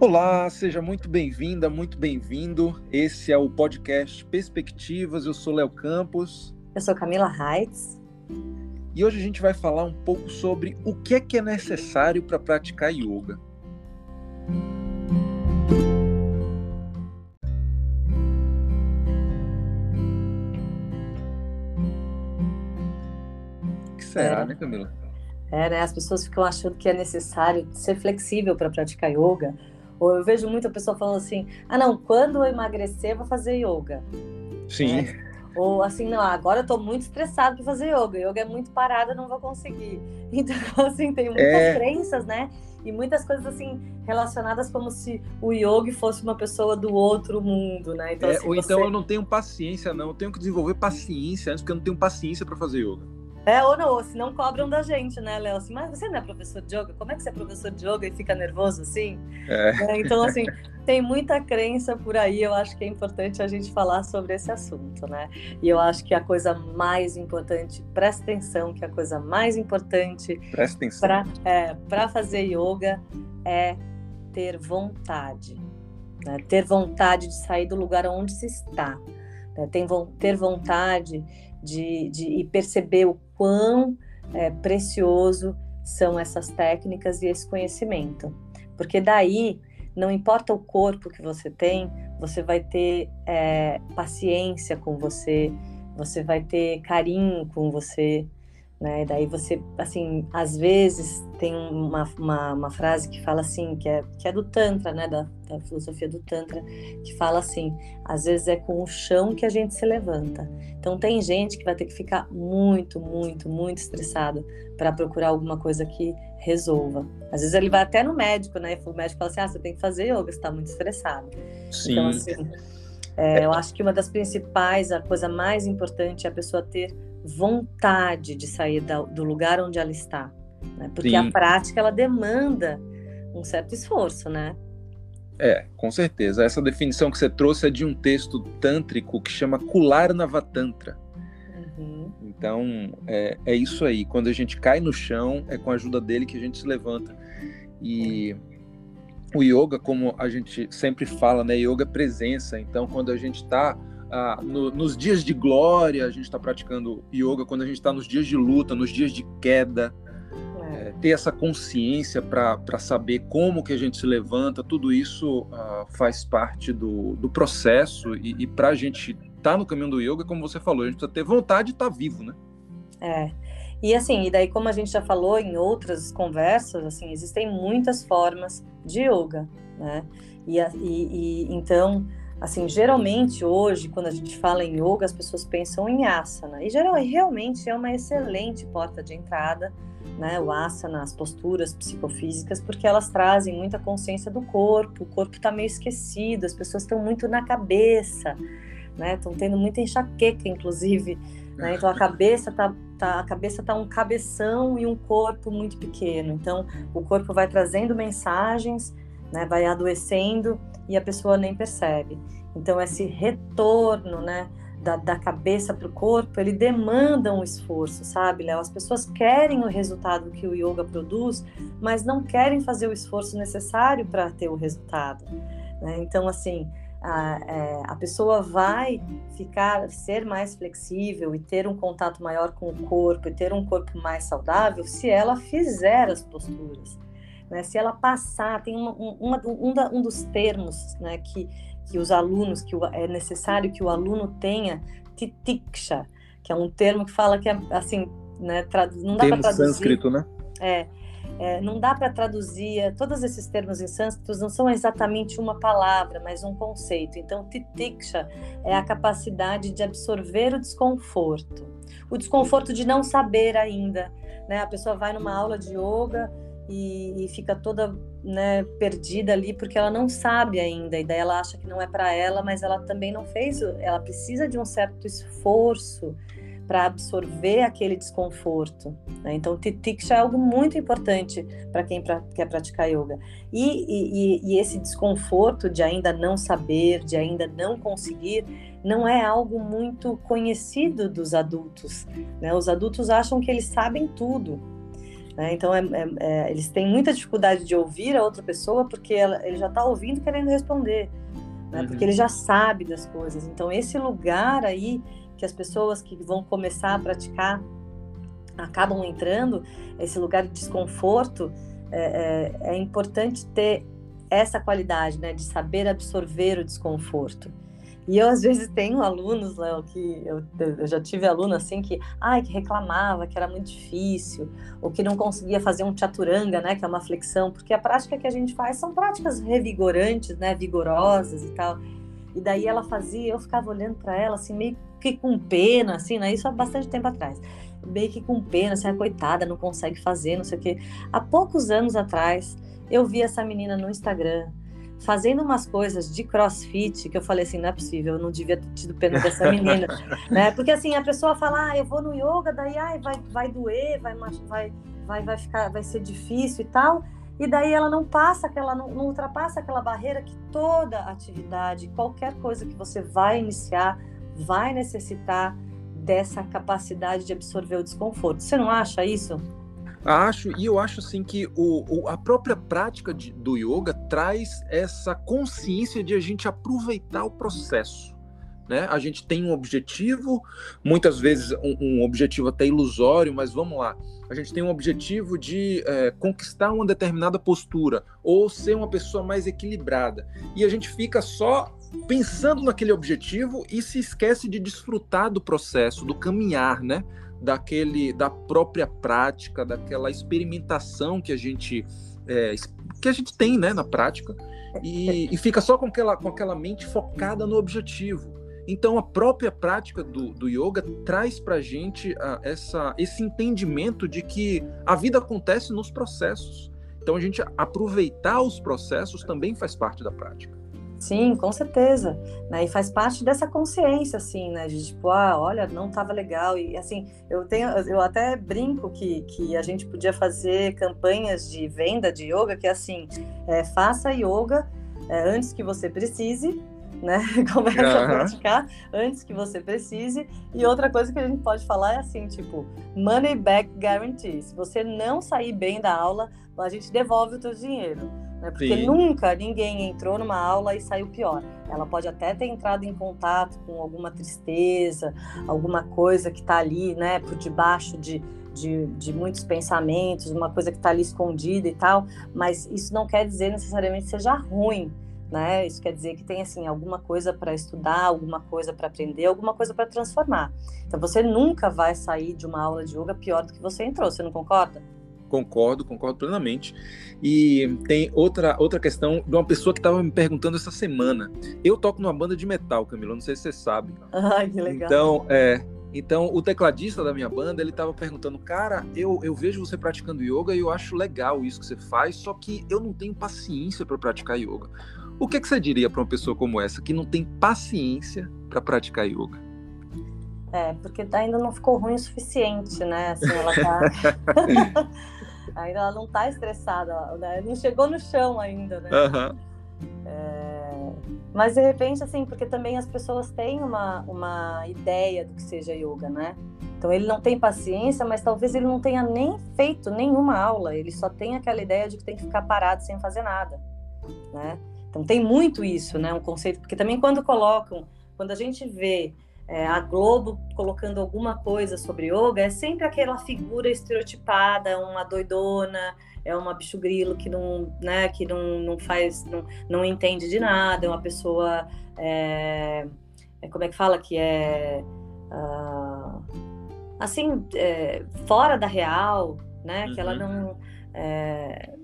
Olá, seja muito bem-vinda, muito bem-vindo. Esse é o podcast Perspectivas. Eu sou Léo Campos. Eu sou Camila Reitz. E hoje a gente vai falar um pouco sobre o que é que é necessário para praticar yoga. O que será, é. né, Camila? É, né? As pessoas ficam achando que é necessário ser flexível para praticar yoga. Ou eu vejo muita pessoa falando assim: ah, não, quando eu emagrecer, vou fazer yoga. Sim. É. Ou assim, não, agora eu tô muito estressado para fazer yoga. Yoga é muito parada, não vou conseguir. Então, assim, tem muitas é... crenças, né? E muitas coisas assim relacionadas como se o yoga fosse uma pessoa do outro mundo, né? Então, é, assim, ou então eu não tenho paciência, não. Eu tenho que desenvolver paciência antes, porque eu não tenho paciência para fazer yoga. É, ou não, ou se não cobram da gente, né, Léo? Assim, mas você não é professor de yoga? Como é que você é professor de yoga e fica nervoso assim? É. É, então, assim, tem muita crença por aí, eu acho que é importante a gente falar sobre esse assunto, né? E eu acho que a coisa mais importante, presta atenção, que a coisa mais importante para é, fazer yoga é ter vontade. Né? Ter vontade de sair do lugar onde se está. Né? ter vontade de, de e perceber o quão é, precioso são essas técnicas e esse conhecimento. Porque daí, não importa o corpo que você tem, você vai ter é, paciência com você, você vai ter carinho com você, né? Daí você, assim, às vezes tem uma, uma, uma, frase que fala assim, que é, que é do Tantra, né? Da, da filosofia do Tantra, que fala assim: às vezes é com o chão que a gente se levanta. Então tem gente que vai ter que ficar muito, muito, muito estressado para procurar alguma coisa que resolva. Às vezes ele vai até no médico, né? E o médico fala assim: ah, você tem que fazer yoga, você está muito estressado. Sim. Então, assim, é, eu acho que uma das principais, a coisa mais importante é a pessoa ter vontade de sair da, do lugar onde ela está, né? Porque Sim. a prática ela demanda um certo esforço, né? É, com certeza. Essa definição que você trouxe é de um texto tântrico que chama Kularnava Tantra. Uhum. Então, é, é isso aí. Quando a gente cai no chão, é com a ajuda dele que a gente se levanta. E o yoga, como a gente sempre fala, né? Yoga é presença. Então, quando a gente está ah, no, nos dias de glória, a gente está praticando yoga, quando a gente está nos dias de luta, nos dias de queda, é. É, ter essa consciência para saber como que a gente se levanta, tudo isso ah, faz parte do, do processo e, e para a gente estar tá no caminho do yoga, como você falou, a gente precisa ter vontade de estar tá vivo, né? É. E assim, e daí como a gente já falou em outras conversas, assim, existem muitas formas de yoga, né? E, e, e então Assim, geralmente hoje, quando a gente fala em yoga, as pessoas pensam em asana. E geral, realmente é uma excelente porta de entrada, né? O asana, as posturas psicofísicas, porque elas trazem muita consciência do corpo. O corpo está meio esquecido, as pessoas estão muito na cabeça, né? Estão tendo muita enxaqueca, inclusive. Né? Então a cabeça tá, tá, a cabeça tá um cabeção e um corpo muito pequeno. Então o corpo vai trazendo mensagens, né? Vai adoecendo e a pessoa nem percebe. Então, esse retorno, né, da, da cabeça para o corpo, ele demanda um esforço, sabe, Léo? As pessoas querem o resultado que o yoga produz, mas não querem fazer o esforço necessário para ter o resultado. Né? Então, assim, a, é, a pessoa vai ficar, ser mais flexível e ter um contato maior com o corpo e ter um corpo mais saudável se ela fizer as posturas. Né? Se ela passar, tem uma, uma, um, um, dos termos né, que, que os alunos, que é necessário que o aluno tenha, titiksha, que é um termo que fala que é assim, né, não dá para traduzir. sânscrito, né? É, é, não dá para traduzir, é, todos esses termos em sânscrito não são exatamente uma palavra, mas um conceito. Então, titiksha é a capacidade de absorver o desconforto. O desconforto de não saber ainda. Né? A pessoa vai numa aula de yoga, e, e fica toda né, perdida ali porque ela não sabe ainda e daí ela acha que não é para ela, mas ela também não fez, ela precisa de um certo esforço para absorver aquele desconforto. Né? Então, Titiksha é algo muito importante para quem pra, quer praticar yoga. E, e, e, esse desconforto de ainda não saber, de ainda não conseguir, não é algo muito conhecido dos adultos. Né? Os adultos acham que eles sabem tudo. Né? Então, é, é, é, eles têm muita dificuldade de ouvir a outra pessoa porque ela, ele já está ouvindo querendo responder, né? uhum. porque ele já sabe das coisas. Então, esse lugar aí que as pessoas que vão começar a praticar acabam entrando, esse lugar de desconforto, é, é, é importante ter essa qualidade, né, de saber absorver o desconforto. E eu, às vezes, tenho alunos, Léo, que eu, eu, já tive aluno assim que, ai, que reclamava, que era muito difícil, ou que não conseguia fazer um chaturanga, né, que é uma flexão, porque a prática que a gente faz são práticas revigorantes, né, vigorosas e tal. E daí ela fazia, eu ficava olhando para ela, assim, meio que com pena, assim, né, isso há bastante tempo atrás. Meio que com pena, assim, a coitada, não consegue fazer, não sei o quê. Há poucos anos atrás, eu vi essa menina no Instagram, fazendo umas coisas de crossfit que eu falei assim, não é possível, eu não devia ter tido pena dessa menina, né? Porque assim, a pessoa fala, ah, eu vou no yoga, daí ai, vai, vai doer, vai, vai, vai, vai ficar, vai ser difícil e tal. E daí ela não passa aquela, não, não ultrapassa aquela barreira que toda atividade, qualquer coisa que você vai iniciar, vai necessitar dessa capacidade de absorver o desconforto. Você não acha isso? Acho, e eu acho assim que o, o a própria prática de, do yoga traz essa consciência de a gente aproveitar o processo. Né? A gente tem um objetivo, muitas vezes um, um objetivo até ilusório, mas vamos lá. A gente tem um objetivo de é, conquistar uma determinada postura ou ser uma pessoa mais equilibrada. E a gente fica só pensando naquele objetivo e se esquece de desfrutar do processo, do caminhar, né? Daquele da própria prática, daquela experimentação que a gente é, que a gente tem, né, na prática, e, e, fica só com aquela, com aquela mente focada no objetivo. Então, a própria prática do, do yoga traz para a gente essa, esse entendimento de que a vida acontece nos processos. Então, a gente aproveitar os processos também faz parte da prática. Sim, com certeza. Né? E faz parte dessa consciência, assim, né? De tipo, ah, olha, não estava legal. E assim, eu tenho, eu até brinco que, que a gente podia fazer campanhas de venda de yoga, que é assim, é, faça yoga é, antes que você precise, né? Começa uhum. a praticar antes que você precise. E outra coisa que a gente pode falar é assim, tipo, money back guarantee. Se você não sair bem da aula, a gente devolve o teu dinheiro. Né? Porque Sim. nunca ninguém entrou numa aula e saiu pior. Ela pode até ter entrado em contato com alguma tristeza, alguma coisa que está ali, né, por debaixo de, de, de, muitos pensamentos, uma coisa que está ali escondida e tal, mas isso não quer dizer necessariamente que seja ruim. Né? Isso quer dizer que tem assim alguma coisa para estudar, alguma coisa para aprender, alguma coisa para transformar. Então você nunca vai sair de uma aula de yoga pior do que você entrou, você não concorda? Concordo, concordo plenamente. E tem outra, outra questão de uma pessoa que estava me perguntando essa semana. Eu toco numa banda de metal, Camila, não sei se você sabe. Ah, que legal. Então, é, então o tecladista da minha banda, ele estava perguntando, cara, eu, eu vejo você praticando yoga e eu acho legal isso que você faz, só que eu não tenho paciência para praticar yoga. O que, que você diria para uma pessoa como essa que não tem paciência para praticar yoga? É, porque ainda não ficou ruim o suficiente, né? Assim, ela tá. ainda ela não está estressada, né? não chegou no chão ainda, né? Uhum. É... Mas de repente, assim, porque também as pessoas têm uma, uma ideia do que seja yoga, né? Então ele não tem paciência, mas talvez ele não tenha nem feito nenhuma aula, ele só tem aquela ideia de que tem que ficar parado sem fazer nada, né? Então tem muito isso, né? Um conceito, porque também quando colocam, quando a gente vê é, a Globo colocando alguma coisa sobre yoga, é sempre aquela figura estereotipada, uma doidona, é uma bicho grilo que não, né, que não, não faz, não, não entende de nada, é uma pessoa, é, é como é que fala, que é, uh, assim, é, fora da real, né, uhum. que ela uhum. não, é,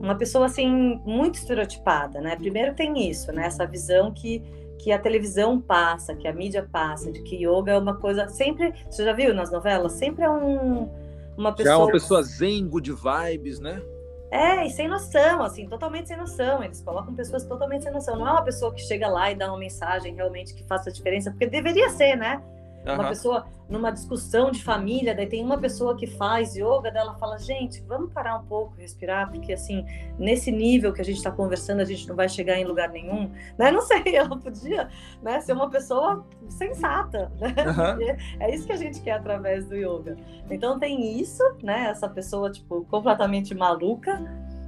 uma pessoa, assim, muito estereotipada, né, primeiro tem isso, né, essa visão que que a televisão passa, que a mídia passa, de que yoga é uma coisa sempre. Você já viu nas novelas? Sempre é um, uma pessoa. Já é uma pessoa zen, good vibes, né? É, e sem noção, assim, totalmente sem noção. Eles colocam pessoas totalmente sem noção. Não é uma pessoa que chega lá e dá uma mensagem realmente que faça a diferença, porque deveria ser, né? Uhum. Uma pessoa numa discussão de família, daí tem uma pessoa que faz yoga, daí ela fala, gente, vamos parar um pouco, respirar, porque assim, nesse nível que a gente está conversando, a gente não vai chegar em lugar nenhum, né? Não sei, ela podia né, ser uma pessoa sensata, né? Uhum. É isso que a gente quer através do yoga. Então tem isso, né? Essa pessoa, tipo, completamente maluca,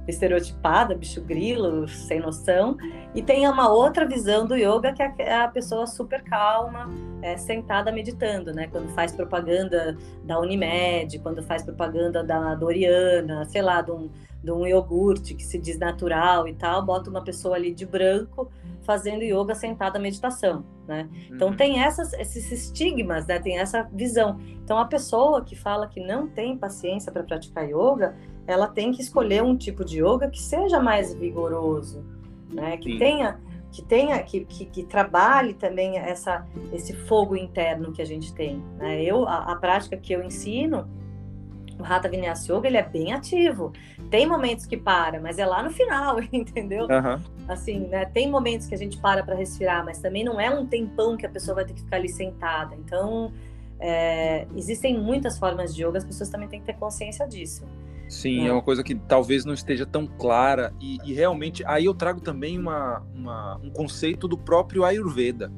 estereotipada, bicho grilo, sem noção, e tem uma outra visão do yoga que é a pessoa super calma, é, sentada meditando, né? Quando faz propaganda da Unimed, quando faz propaganda da Doriana, sei lá, de um, de um iogurte que se diz natural e tal, bota uma pessoa ali de branco fazendo yoga sentada meditação, né? Então uhum. tem essas, esses estigmas, né? Tem essa visão. Então a pessoa que fala que não tem paciência para praticar yoga, ela tem que escolher um tipo de yoga que seja mais vigoroso, né? Que Sim. tenha que tenha que, que, que, trabalhe também essa esse fogo interno que a gente tem. Né? Eu a, a prática que eu ensino o Hatha Vinyasa Yoga ele é bem ativo. Tem momentos que para, mas é lá no final, entendeu? Uhum. Assim, né? Tem momentos que a gente para para respirar, mas também não é um tempão que a pessoa vai ter que ficar ali sentada. Então, é, existem muitas formas de yoga, as pessoas também têm que ter consciência disso. Sim, é, é uma coisa que talvez não esteja tão clara e, e realmente aí eu trago também uma, uma, um conceito do próprio Ayurveda.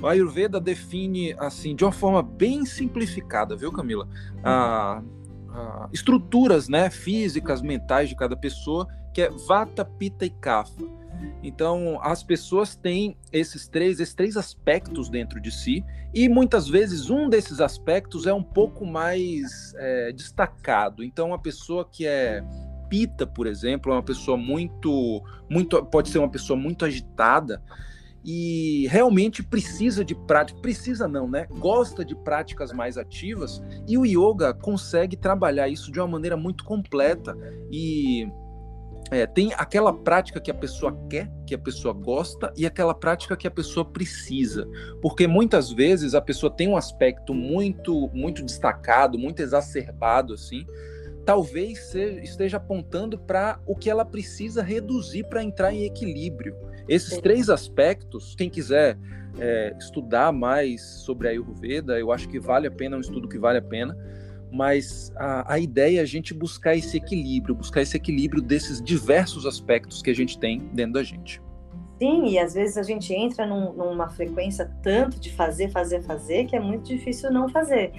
O Ayurveda define assim de uma forma bem simplificada, viu, Camila? Estruturas né, físicas, mentais de cada pessoa, que é Vata, Pitta e Kapha. Então, as pessoas têm esses três, esses três aspectos dentro de si, e muitas vezes um desses aspectos é um pouco mais é, destacado. Então, a pessoa que é Pita, por exemplo, é uma pessoa muito, muito, pode ser uma pessoa muito agitada, e realmente precisa de prática, precisa não, né? Gosta de práticas mais ativas e o yoga consegue trabalhar isso de uma maneira muito completa e é, tem aquela prática que a pessoa quer, que a pessoa gosta, e aquela prática que a pessoa precisa. Porque muitas vezes a pessoa tem um aspecto muito, muito destacado, muito exacerbado, assim, talvez seja, esteja apontando para o que ela precisa reduzir para entrar em equilíbrio. Esses três aspectos, quem quiser é, estudar mais sobre a Ayurveda, eu acho que vale a pena, é um estudo que vale a pena, mas a, a ideia é a gente buscar esse equilíbrio, buscar esse equilíbrio desses diversos aspectos que a gente tem dentro da gente. Sim, e às vezes a gente entra num, numa frequência tanto de fazer, fazer, fazer, que é muito difícil não fazer.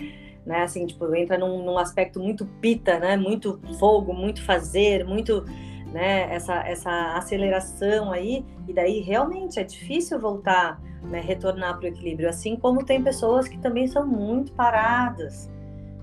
Né? Assim, tipo, entra num, num aspecto muito pita, né? Muito fogo, muito fazer, muito né, essa, essa aceleração aí, e daí realmente é difícil voltar, né, retornar para o equilíbrio, assim como tem pessoas que também são muito paradas,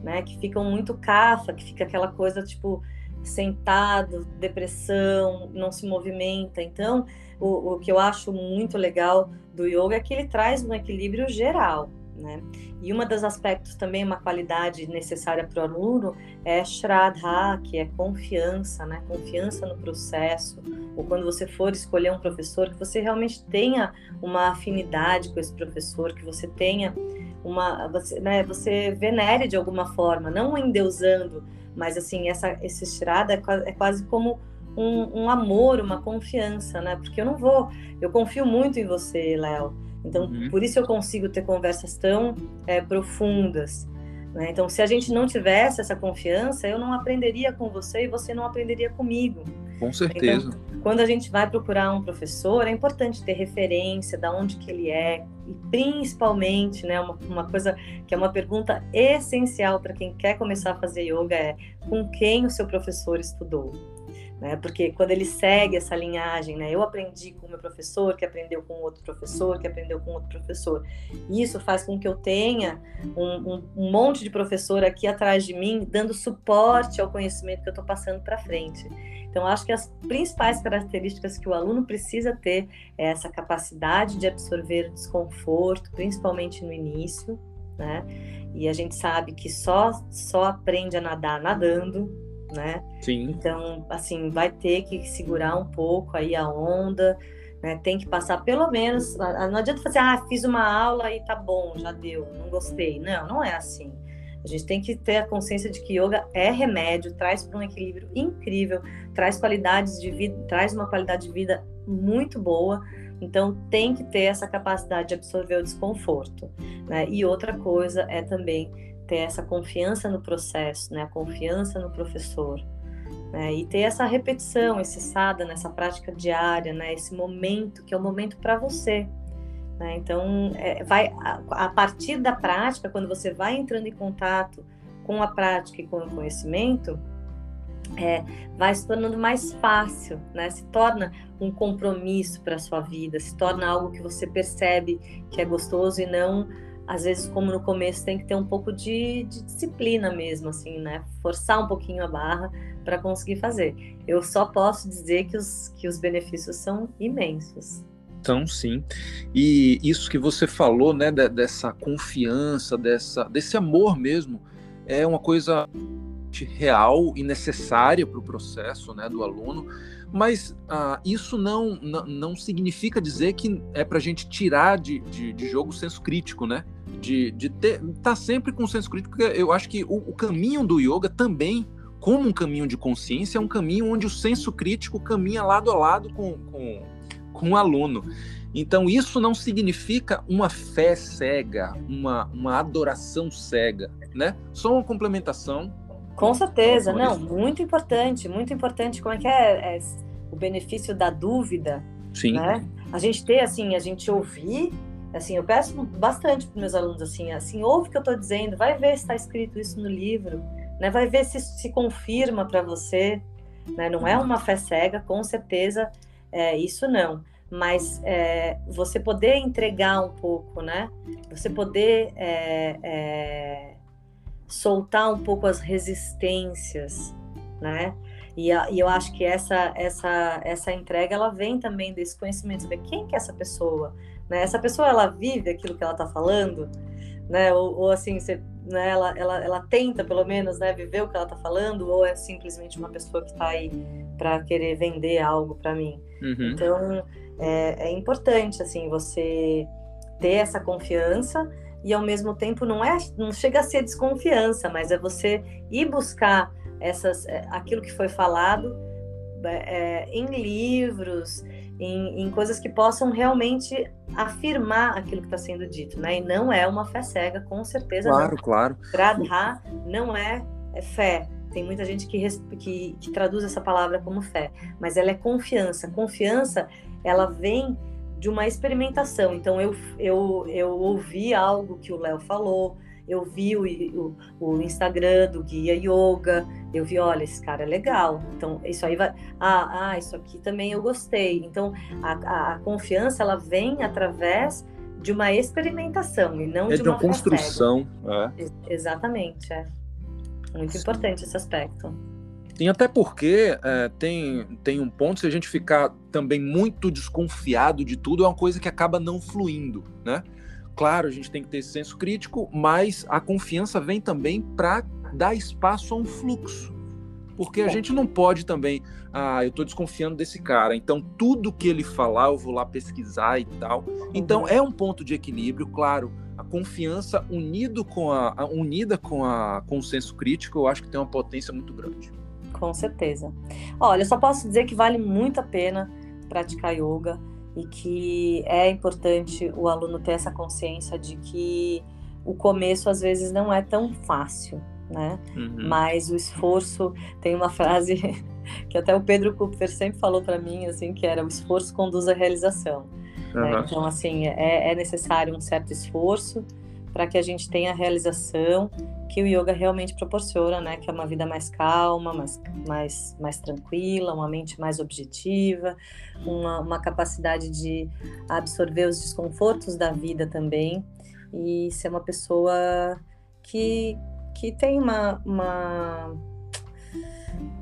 né, que ficam muito cafa, que fica aquela coisa tipo sentado, depressão, não se movimenta. Então, o, o que eu acho muito legal do yoga é que ele traz um equilíbrio geral, né? E uma dos aspectos também, uma qualidade necessária para o aluno é Shraddha, que é confiança, né? Confiança no processo. Ou quando você for escolher um professor, que você realmente tenha uma afinidade com esse professor, que você tenha uma, você, né? Você venere de alguma forma, não endeusando, mas assim essa esse Shraddha é, é quase como um, um amor, uma confiança, né? Porque eu não vou, eu confio muito em você, Léo. Então, uhum. por isso eu consigo ter conversas tão é, profundas. Né? Então, se a gente não tivesse essa confiança, eu não aprenderia com você e você não aprenderia comigo. Com certeza. Então, quando a gente vai procurar um professor, é importante ter referência de onde que ele é e principalmente, né, uma, uma coisa que é uma pergunta essencial para quem quer começar a fazer yoga é com quem o seu professor estudou né? Porque quando ele segue essa linhagem, né? Eu aprendi com o meu professor, que aprendeu com outro professor, que aprendeu com outro professor. Isso faz com que eu tenha um, um, um monte de professor aqui atrás de mim, dando suporte ao conhecimento que eu estou passando para frente. Então, acho que as principais características que o aluno precisa ter é essa capacidade de absorver desconforto, principalmente no início, né? E a gente sabe que só só aprende a nadar nadando, né? Sim. Então, assim, vai ter que segurar um pouco aí a onda, né? Tem que passar pelo menos. Não adianta fazer, ah, fiz uma aula e tá bom, já deu, não gostei. Não, não é assim. A gente tem que ter a consciência de que yoga é remédio, traz para um equilíbrio incrível, traz qualidades de vida, traz uma qualidade de vida muito boa, Então tem que ter essa capacidade de absorver o desconforto, né? E outra coisa é também ter essa confiança no processo, né? A confiança no professor, né? E ter essa repetição, esse sada nessa prática diária, né? Esse momento que é o momento para você. Né? Então, é, vai a, a partir da prática, quando você vai entrando em contato com a prática e com o conhecimento, é, vai se tornando mais fácil, né? Se torna um compromisso para a sua vida, se torna algo que você percebe que é gostoso e não, às vezes, como no começo, tem que ter um pouco de, de disciplina mesmo, assim, né? Forçar um pouquinho a barra para conseguir fazer. Eu só posso dizer que os, que os benefícios são imensos. Então, sim. E isso que você falou, né, dessa confiança, dessa, desse amor mesmo, é uma coisa real e necessária para o processo né, do aluno, mas ah, isso não, não, não, significa dizer que é para a gente tirar de, de, de, jogo o senso crítico, né? De, de ter, tá sempre com o senso crítico, porque eu acho que o, o caminho do yoga também, como um caminho de consciência, é um caminho onde o senso crítico caminha lado a lado com, com, com o aluno. Então, isso não significa uma fé cega, uma, uma adoração cega, né? Só uma complementação com certeza, não, muito importante, muito importante. Como é que é, é o benefício da dúvida? Sim. Né? A gente ter, assim, a gente ouvir, assim, eu peço bastante para meus alunos, assim, assim, ouve o que eu estou dizendo, vai ver se está escrito isso no livro, né? Vai ver se se confirma para você, né? Não é uma fé cega, com certeza, é, isso não. Mas é, você poder entregar um pouco, né? Você poder é, é soltar um pouco as resistências, né? E, e, eu acho que essa essa essa entrega ela vem também desse conhecimento, saber quem que é essa pessoa, né? Essa pessoa ela vive aquilo que ela está falando, né? Ou, ou assim, você, né? Ela, ela, ela tenta pelo menos, né? Viver o que ela está falando, ou é simplesmente uma pessoa que está aí para querer vender algo para mim. Uhum. Então é, é importante assim você ter essa confiança e ao mesmo tempo não é não chega a ser desconfiança, mas é você ir buscar essas é, aquilo que foi falado é, é, em livros, em, em, coisas que possam realmente afirmar aquilo que está sendo dito, né? E não é uma fé cega, com certeza. Claro, não. claro. Gradha não é, é fé. Tem muita gente que, que, que traduz essa palavra como fé, mas ela é confiança. Confiança, ela vem de uma experimentação. Então, eu, eu, eu ouvi algo que o Léo falou, eu vi o, o, o, Instagram do Guia Yoga, eu vi, olha, esse cara é legal. Então, isso aí vai. Ah, ah isso aqui também eu gostei. Então, a, a, a confiança, ela vem através de uma experimentação e não é de uma, uma construção. É. Exatamente, é. Muito Sim. importante esse aspecto. E até porque é, tem, tem um ponto, se a gente ficar também muito desconfiado de tudo, é uma coisa que acaba não fluindo, né? Claro, a gente tem que ter esse senso crítico, mas a confiança vem também para dar espaço a um fluxo. Porque a gente não pode também, ah, eu estou desconfiando desse cara, então tudo que ele falar eu vou lá pesquisar e tal. Então uhum. é um ponto de equilíbrio, claro. A confiança unido com a, a unida com, a, com o senso crítico, eu acho que tem uma potência muito grande. Com certeza. Olha, eu só posso dizer que vale muito a pena praticar yoga e que é importante o aluno ter essa consciência de que o começo às vezes não é tão fácil, né? Uhum. Mas o esforço tem uma frase que até o Pedro Cooper sempre falou para mim assim que era o esforço conduz à realização. Uhum. Né? Então assim é, é necessário um certo esforço para que a gente tenha a realização que o yoga realmente proporciona, né? Que é uma vida mais calma, mais, mais, mais tranquila, uma mente mais objetiva, uma, uma capacidade de absorver os desconfortos da vida também e ser uma pessoa que, que tem uma, uma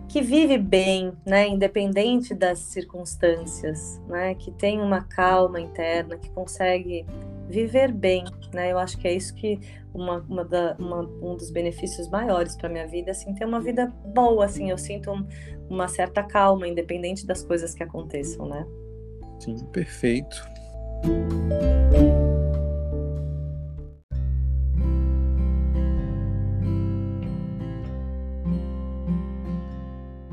que vive bem, né, independente das circunstâncias, né, que tem uma calma interna, que consegue viver bem, né? Eu acho que é isso que uma, uma, da, uma um dos benefícios maiores para minha vida, assim, ter uma vida boa, assim, eu sinto um, uma certa calma, independente das coisas que aconteçam, né? Sim, perfeito.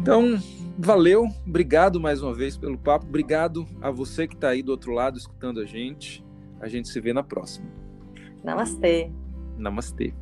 Então, Valeu, obrigado mais uma vez pelo papo, obrigado a você que está aí do outro lado escutando a gente. A gente se vê na próxima. Namastê. Namastê.